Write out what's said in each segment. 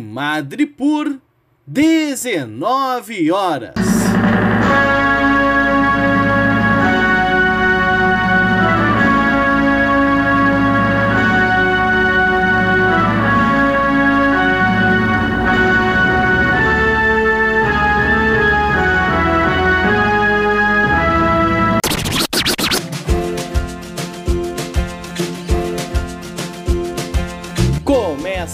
Madre por 19 horas.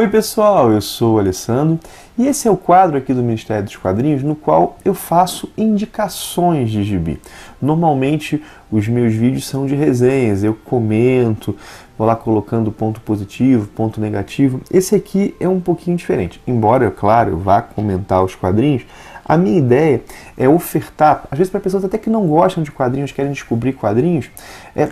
Oi pessoal, eu sou o Alessandro e esse é o quadro aqui do Ministério dos Quadrinhos no qual eu faço indicações de gibi. Normalmente os meus vídeos são de resenhas, eu comento, vou lá colocando ponto positivo, ponto negativo. Esse aqui é um pouquinho diferente, embora, claro, eu vá comentar os quadrinhos. A minha ideia é ofertar, às vezes para pessoas até que não gostam de quadrinhos, querem descobrir quadrinhos, é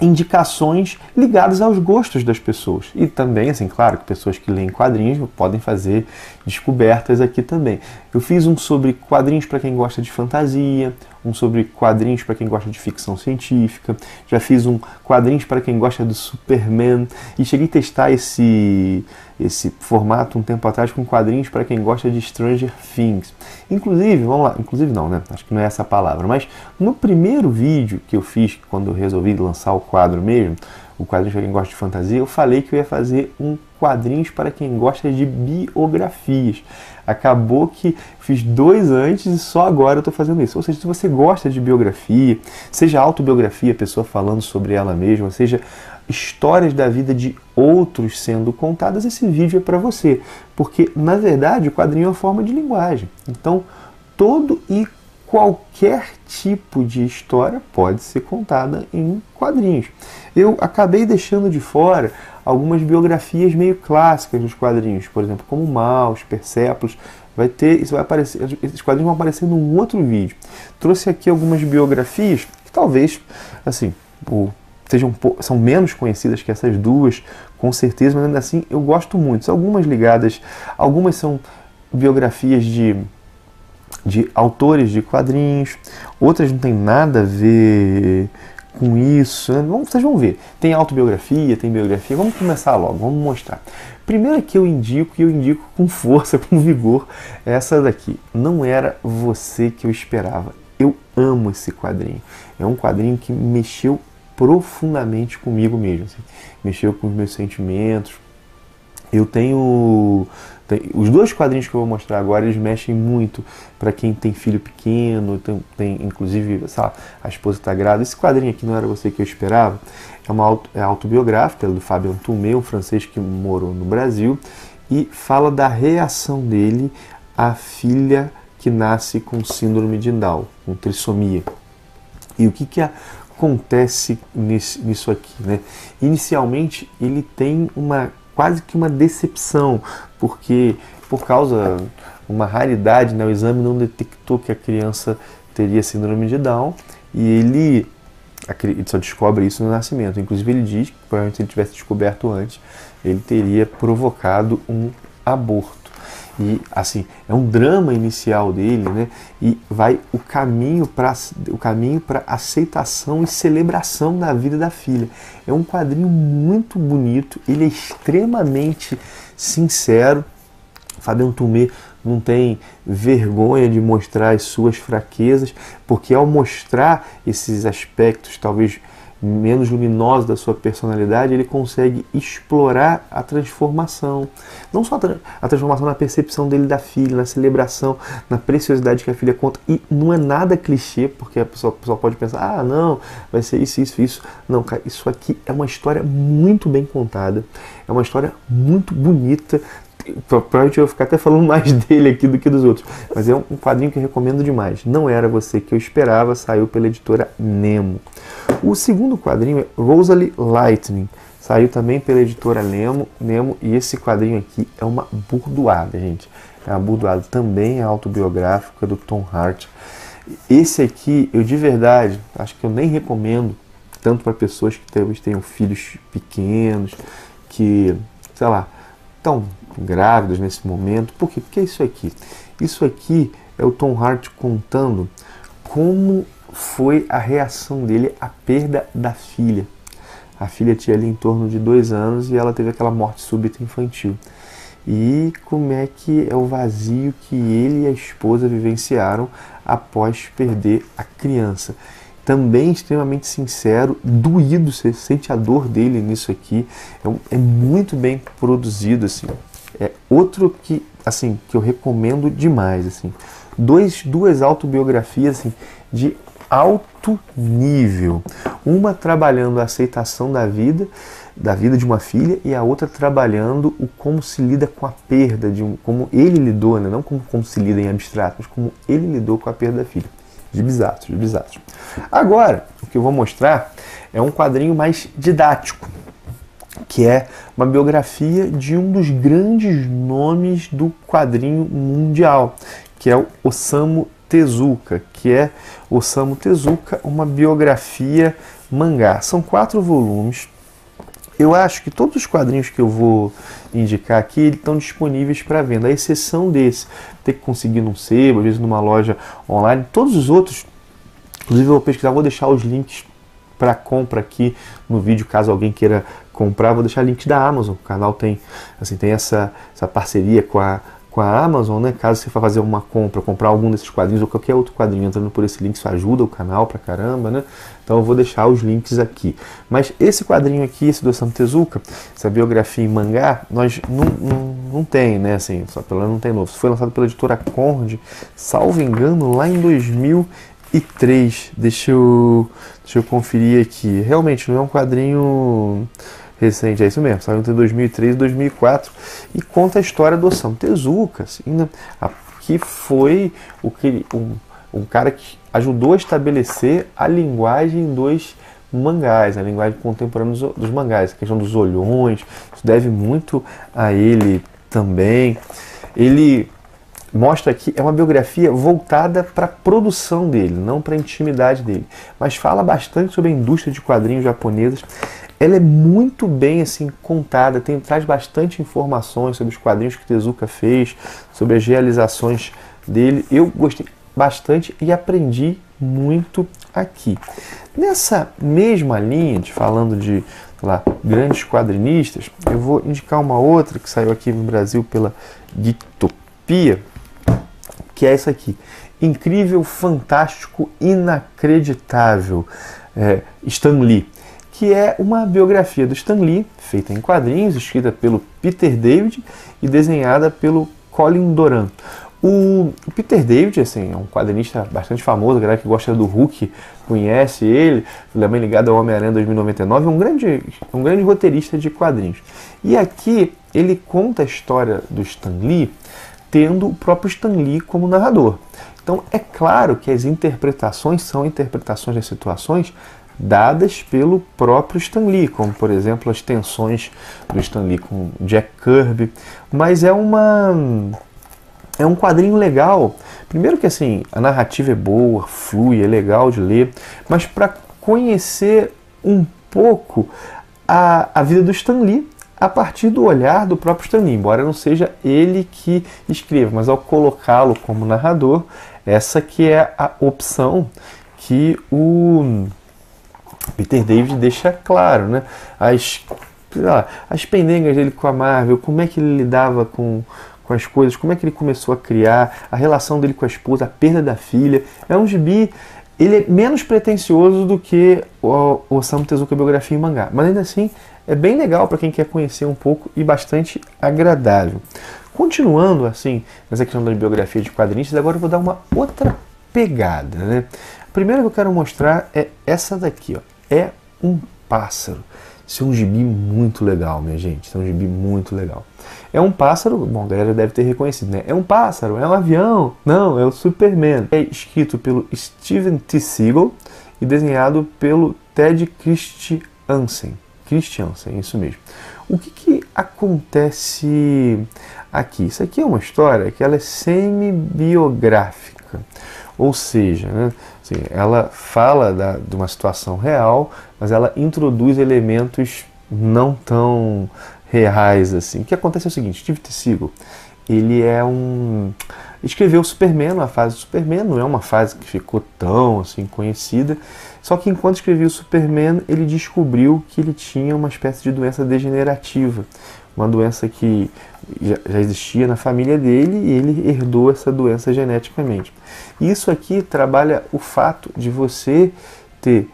indicações ligadas aos gostos das pessoas. E também, assim, claro que pessoas que leem quadrinhos podem fazer descobertas aqui também. Eu fiz um sobre quadrinhos para quem gosta de fantasia, um sobre quadrinhos para quem gosta de ficção científica, já fiz um quadrinhos para quem gosta do Superman e cheguei a testar esse esse formato um tempo atrás com quadrinhos para quem gosta de Stranger Things. Inclusive, vamos lá, inclusive não, né? Acho que não é essa a palavra, mas no primeiro vídeo que eu fiz quando eu resolvi lançar o quadro mesmo, o quadrinho para quem gosta de fantasia, eu falei que eu ia fazer um quadrinhos para quem gosta de biografias. Acabou que fiz dois antes e só agora eu estou fazendo isso. Ou seja, se você gosta de biografia, seja autobiografia, pessoa falando sobre ela mesma, seja histórias da vida de outros sendo contadas, esse vídeo é para você. Porque, na verdade, o quadrinho é uma forma de linguagem. Então, todo e qualquer tipo de história pode ser contada em quadrinhos. Eu acabei deixando de fora algumas biografias meio clássicas dos quadrinhos, por exemplo, como Maus, Persepolis, vai ter, isso vai aparecer, esses quadrinhos vão aparecer num outro vídeo. Trouxe aqui algumas biografias que talvez, assim, sejam são menos conhecidas que essas duas, com certeza, mas ainda assim eu gosto muito. São algumas ligadas, algumas são biografias de de autores de quadrinhos, outras não tem nada a ver com isso. Né? Vocês vão ver. Tem autobiografia, tem biografia. Vamos começar logo, vamos mostrar. Primeiro que eu indico, e eu indico com força, com vigor, é essa daqui. Não era você que eu esperava. Eu amo esse quadrinho. É um quadrinho que mexeu profundamente comigo mesmo. Assim. Mexeu com os meus sentimentos. Eu tenho os dois quadrinhos que eu vou mostrar agora, eles mexem muito para quem tem filho pequeno, tem, tem inclusive, lá, a esposa está grávida. Esse quadrinho aqui não era você que eu esperava, é uma auto, é autobiográfica do Fabien Toumé, um francês que morou no Brasil, e fala da reação dele à filha que nasce com síndrome de Down, com trissomia. E o que, que acontece nisso, nisso aqui? Né? Inicialmente, ele tem uma quase que uma decepção, porque por causa uma raridade, né, o exame não detectou que a criança teria síndrome de Down e ele, ele só descobre isso no nascimento. Inclusive ele diz que provavelmente se ele tivesse descoberto antes, ele teria provocado um aborto. E assim, é um drama inicial dele, né? E vai o caminho para o caminho para aceitação e celebração da vida da filha. É um quadrinho muito bonito, ele é extremamente sincero. Fabian Tumé não tem vergonha de mostrar as suas fraquezas, porque ao mostrar esses aspectos talvez menos luminoso da sua personalidade, ele consegue explorar a transformação. Não só a transformação na percepção dele da filha, na celebração, na preciosidade que a filha conta. E não é nada clichê, porque a pessoa, a pessoa pode pensar, ah, não, vai ser isso, isso, isso. Não, cara, isso aqui é uma história muito bem contada, é uma história muito bonita, Provavelmente eu vou ficar até falando mais dele aqui do que dos outros. Mas é um quadrinho que eu recomendo demais. Não era você que eu esperava, saiu pela editora Nemo. O segundo quadrinho é Rosalie Lightning. Saiu também pela editora Nemo, Nemo e esse quadrinho aqui é uma burdoada, gente. é abordoado também é autobiográfico, é do Tom Hart. Esse aqui, eu de verdade, acho que eu nem recomendo, tanto para pessoas que talvez tenham filhos pequenos, que, sei lá, estão grávidas nesse momento. Por quê? Porque é isso aqui. Isso aqui é o Tom Hart contando como foi a reação dele à perda da filha. A filha tinha ali em torno de dois anos e ela teve aquela morte súbita infantil. E como é que é o vazio que ele e a esposa vivenciaram após perder a criança. Também extremamente sincero, doído, você sente a dor dele nisso aqui. É, é muito bem produzido, assim. É outro que, assim, que eu recomendo demais, assim. Dois, duas autobiografias, assim, de alto nível. Uma trabalhando a aceitação da vida, da vida de uma filha, e a outra trabalhando o como se lida com a perda, de um, como ele lidou, né? não como, como se lida em abstrato, mas como ele lidou com a perda da filha. De bisatos, de bisatos. Agora, o que eu vou mostrar é um quadrinho mais didático, que é uma biografia de um dos grandes nomes do quadrinho mundial, que é o Osamu Tezuka, que é Osamu Tezuka, uma biografia mangá. São quatro volumes. Eu acho que todos os quadrinhos que eu vou indicar aqui estão disponíveis para venda, à exceção desse. Ter que conseguir num sebo, às vezes numa loja online. Todos os outros, inclusive eu vou pesquisar, vou deixar os links para compra aqui no vídeo, caso alguém queira comprar, vou deixar links da Amazon. O canal tem, assim, tem essa, essa parceria com a com a Amazon, né? Caso você for fazer uma compra, comprar algum desses quadrinhos ou qualquer outro quadrinho entrando por esse link, isso ajuda o canal pra caramba, né? Então eu vou deixar os links aqui. Mas esse quadrinho aqui, esse do Osamu Tezuka, essa biografia em mangá, nós não, não, não tem, né? Assim, só pelo não tem novo. Isso foi lançado pela editora Conde, salvo engano, lá em 2003. Deixa eu, deixa eu conferir aqui. Realmente não é um quadrinho recente, é isso mesmo, saiu entre 2003 e 2004 e conta a história do Osamu Tezuka, assim, né, que foi o que, um, um cara que ajudou a estabelecer a linguagem dos mangás, a linguagem contemporânea dos, dos mangás, a questão dos olhões, isso deve muito a ele também. Ele mostra que é uma biografia voltada para a produção dele, não para a intimidade dele, mas fala bastante sobre a indústria de quadrinhos japonesas ela é muito bem assim contada, tem, traz bastante informações sobre os quadrinhos que Tezuka fez, sobre as realizações dele. Eu gostei bastante e aprendi muito aqui. Nessa mesma linha, de falando de lá, grandes quadrinistas, eu vou indicar uma outra que saiu aqui no Brasil pela Geektopia, que é essa aqui. Incrível, fantástico, inacreditável. É, Stan Lee que é uma biografia do Stan Lee, feita em quadrinhos, escrita pelo Peter David e desenhada pelo Colin Doran. O, Peter David assim, é um quadrinista bastante famoso, a galera que gosta do Hulk conhece ele, também ligado ao Homem-Aranha 2099, é um grande, um grande roteirista de quadrinhos. E aqui ele conta a história do Stan Lee tendo o próprio Stan Lee como narrador. Então é claro que as interpretações são interpretações das situações dadas pelo próprio Stan Lee, como por exemplo as tensões do Stan Lee com Jack Kirby, mas é uma é um quadrinho legal. Primeiro que assim, a narrativa é boa, flui, é legal de ler, mas para conhecer um pouco a, a vida do Stan Lee a partir do olhar do próprio Stan Lee, embora não seja ele que escreva, mas ao colocá-lo como narrador, essa que é a opção que o Peter David deixa claro, né? As, lá, as pendengas dele com a Marvel, como é que ele lidava com, com as coisas, como é que ele começou a criar, a relação dele com a esposa, a perda da filha. É um gibi, ele é menos pretencioso do que o Osamu Tezuka Biografia em Mangá, mas ainda assim é bem legal para quem quer conhecer um pouco e bastante agradável. Continuando assim, nessa questão da biografia de quadrinistas, agora eu vou dar uma outra pegada, né? A primeira que eu quero mostrar é essa daqui, ó é um pássaro. Isso é um gibi muito legal, minha gente. É um gibi muito legal. É um pássaro, bom, a galera deve ter reconhecido, né? É um pássaro, é um avião. Não, é o Superman. É escrito pelo Steven T. Seagal e desenhado pelo Ted Christiansen. Christiansen, isso mesmo. O que, que acontece aqui? Isso aqui é uma história que ela é semi-biográfica, ou seja, né, assim, ela fala da, de uma situação real, mas ela introduz elementos não tão reais assim. O que acontece é o seguinte, Steve Tessigo, ele é um escreveu o Superman, a fase do Superman, não é uma fase que ficou tão assim conhecida, só que enquanto escrevia o Superman, ele descobriu que ele tinha uma espécie de doença degenerativa, uma doença que já existia na família dele e ele herdou essa doença geneticamente. Isso aqui trabalha o fato de você ter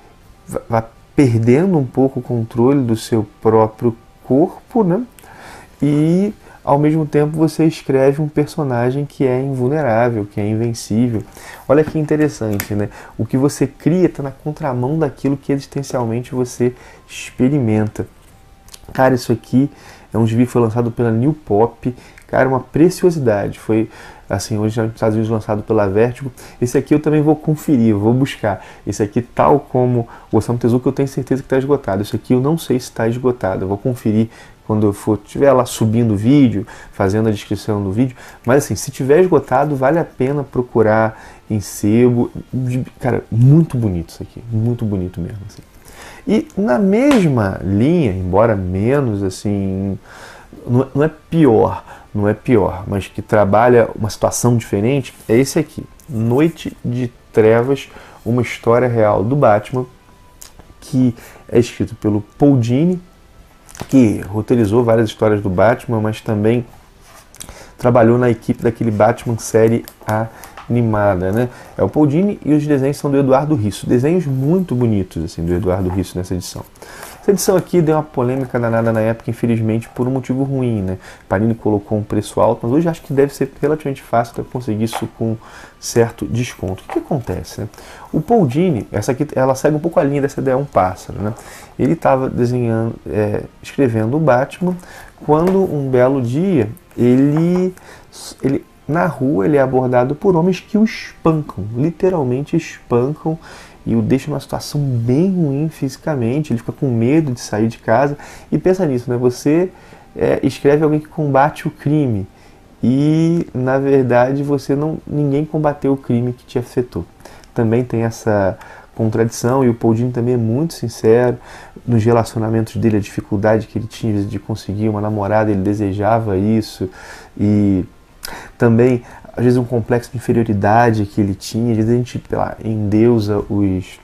vá perdendo um pouco o controle do seu próprio corpo, né? E ao mesmo tempo você escreve um personagem que é invulnerável, que é invencível. Olha que interessante, né? O que você cria está na contramão daquilo que existencialmente você experimenta. Cara, isso aqui é um gibi que foi lançado pela New Pop. Cara, uma preciosidade. Foi assim, hoje nos Estados Unidos lançado pela Vertigo. Esse aqui eu também vou conferir, vou buscar. Esse aqui, tal como o Osamu Tezuka, eu tenho certeza que está esgotado. Esse aqui eu não sei se está esgotado. Eu vou conferir quando eu for estiver lá subindo o vídeo, fazendo a descrição do vídeo. Mas assim, se tiver esgotado, vale a pena procurar em sebo. Cara, muito bonito isso aqui, muito bonito mesmo. Assim. E na mesma linha, embora menos assim, não é pior, não é pior, mas que trabalha uma situação diferente, é esse aqui, Noite de Trevas, uma história real do Batman, que é escrito pelo Paul Dini, que roteirizou várias histórias do Batman, mas também trabalhou na equipe daquele Batman série animada, né? É o Paul Dini e os desenhos são do Eduardo Risso. Desenhos muito bonitos, assim, do Eduardo Risso nessa edição. Essa edição aqui deu uma polêmica danada na época, infelizmente, por um motivo ruim, né? Panini colocou um preço alto, mas hoje acho que deve ser relativamente fácil para conseguir isso com certo desconto. O que, acontece, né? O Paul Dini, essa aqui, ela segue um pouco a linha dessa ideia um pássaro, né? Ele estava desenhando, é, escrevendo o Batman, quando um belo dia ele, ele na rua ele é abordado por homens que o espancam, literalmente espancam e o deixa numa situação bem ruim fisicamente. Ele fica com medo de sair de casa e pensa nisso, né? Você é, escreve alguém que combate o crime e na verdade você não ninguém combateu o crime que te afetou. Também tem essa contradição e o Paul Dini também é muito sincero nos relacionamentos dele, a dificuldade que ele tinha de conseguir uma namorada, ele desejava isso e também às vezes um complexo de inferioridade que ele tinha, às vezes a gente lá, endeusa os,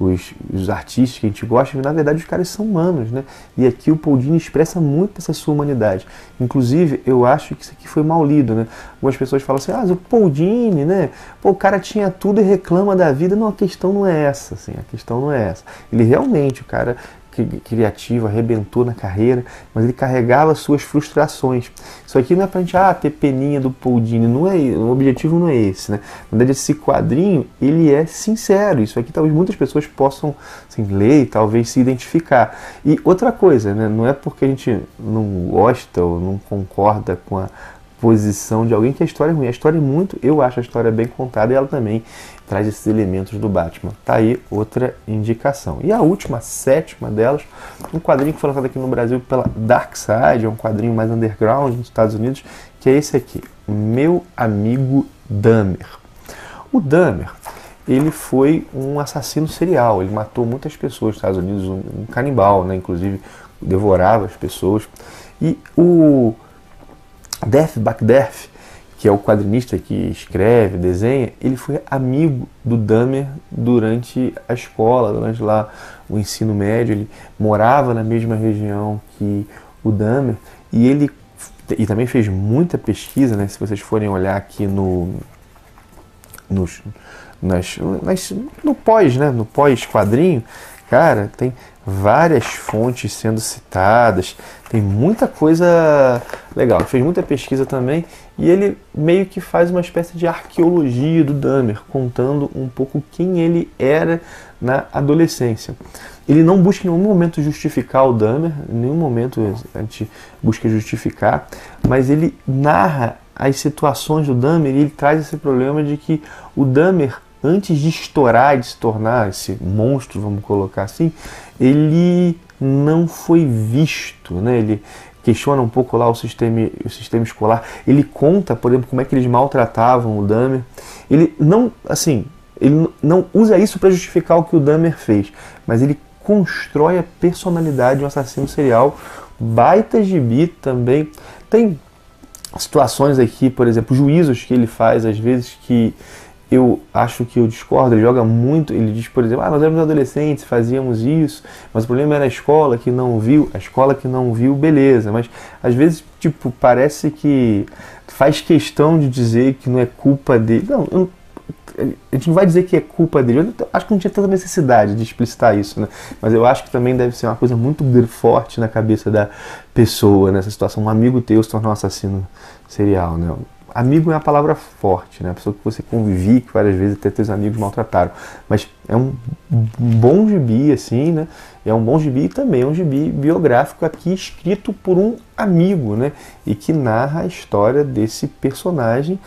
os, os, artistas que a gente gosta, mas na verdade os caras são humanos, né? E aqui o Paul Dini expressa muito essa sua humanidade. Inclusive, eu acho que isso aqui foi mal lido, né? Algumas pessoas falam assim, ah, o Paul Dini, né? Pô, o cara tinha tudo e reclama da vida. Não, a questão não é essa, assim, a questão não é essa. Ele realmente, o cara criativo, arrebentou na carreira, mas ele carregava suas frustrações. Isso aqui não é pra gente ah, ter peninha do Paul Dini, não é, o objetivo não é esse, né? Na verdade, esse quadrinho, ele é sincero. Isso aqui talvez muitas pessoas possam assim, ler e talvez se identificar. E outra coisa, né? Não é porque a gente não gosta ou não concorda com a posição de alguém que a história é ruim. A história é muito, eu acho a história bem contada e ela também traz esses elementos do Batman. Tá aí outra indicação. E a última, a sétima delas, um quadrinho que foi lançado aqui no Brasil pela Dark Side, é um quadrinho mais underground nos Estados Unidos, que é esse aqui, Meu Amigo Dahmer. O Dahmer, ele foi um assassino serial, ele matou muitas pessoas nos Estados Unidos, um, canibal, né? inclusive devorava as pessoas. E o Death Back Death, que é o quadrinista que escreve, desenha, ele foi amigo do Dahmer durante a escola, durante lá o ensino médio. Ele morava na mesma região que o Dahmer e ele e também fez muita pesquisa, né? Se vocês forem olhar aqui no nos, nas, nas, no pós, né? No pós quadrinho, cara, tem várias fontes sendo citadas, tem muita coisa legal. Fez muita pesquisa também e ele meio que faz uma espécie de arqueologia do Dahmer, contando um pouco quem ele era na adolescência. Ele não busca em nenhum momento justificar o Dahmer, em nenhum momento a gente busca justificar, mas ele narra as situações do Dahmer e ele traz esse problema de que o Dahmer antes de estourar, de se tornar esse monstro, vamos colocar assim, ele não foi visto, né? Ele questiona um pouco lá o sistema, o sistema escolar. Ele conta, por exemplo, como é que eles maltratavam o Dahmer. Ele não, assim, ele não usa isso para justificar o que o Dahmer fez, mas ele constrói a personalidade de um assassino serial. Baita gibi também. Tem situações aqui, por exemplo, juízos que ele faz, às vezes que eu acho que eu discordo, ele joga muito, ele diz, por exemplo, ah, nós éramos adolescentes, fazíamos isso, mas o problema era a escola que não viu, a escola que não viu, beleza, mas às vezes, tipo, parece que faz questão de dizer que não é culpa dele. Não, eu, a gente não vai dizer que é culpa dele. Eu acho que não tinha tanta necessidade de explicitar isso, né? Mas eu acho que também deve ser uma coisa muito forte na cabeça da pessoa nessa situação. Um amigo teu se tornar um assassino serial, né? Amigo é uma palavra forte, né? A pessoa que você convive, que várias vezes até teus amigos maltrataram. Mas é um bom gibi, assim, né? É um bom gibi também é um gibi biográfico aqui escrito por um amigo, né? E que narra a história desse personagem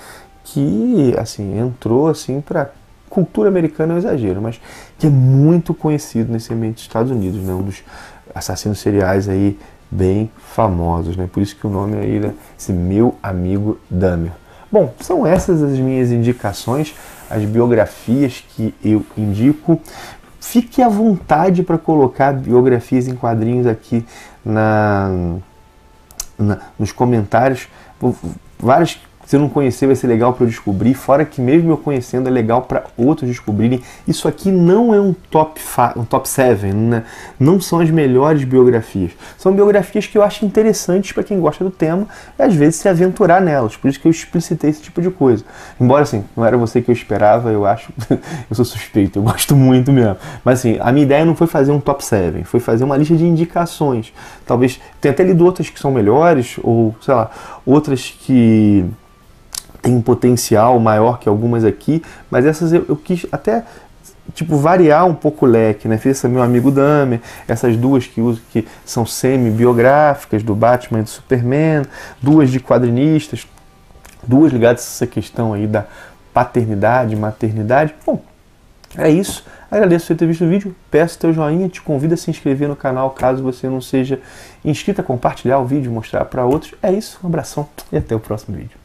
que assim entrou assim para cultura americana é um exagero, mas que é muito conhecido nesse ambiente dos Estados Unidos, né? Um dos assassinos seriais aí bem famosos, né? Por isso que o nome aí é esse meu amigo Dahmer. Bom, são essas as minhas indicações, as biografias que eu indico. Fique à vontade para colocar biografias em quadrinhos aqui na, na nos comentários. Várias se eu não conhecer, vai ser legal para eu descobrir. Fora que mesmo eu conhecendo, é legal para outros descobrirem. Isso aqui não é um top um top 7, né? não são as melhores biografias. São biografias que eu acho interessantes para quem gosta do tema e às vezes se aventurar nelas. Por isso que eu explicitei esse tipo de coisa. Embora assim, não era você que eu esperava, eu acho. eu sou suspeito, eu gosto muito mesmo. Mas assim, a minha ideia não foi fazer um top 7, foi fazer uma lista de indicações. Talvez tenha até lido outras que são melhores, ou sei lá, outras que tem potencial maior que algumas aqui, mas essas eu, eu quis até tipo variar um pouco o leque, né? Fiz essa meu amigo Dahmer, essas duas que uso que são semi-biográficas do Batman e do Superman, duas de quadrinistas, duas ligadas a essa questão aí da paternidade, maternidade. Bom, é isso. Agradeço por ter visto o vídeo, peço teu joinha, te convido a se inscrever no canal caso você não seja inscrito, a compartilhar o vídeo, mostrar para outros. É isso, um abração e até o próximo vídeo.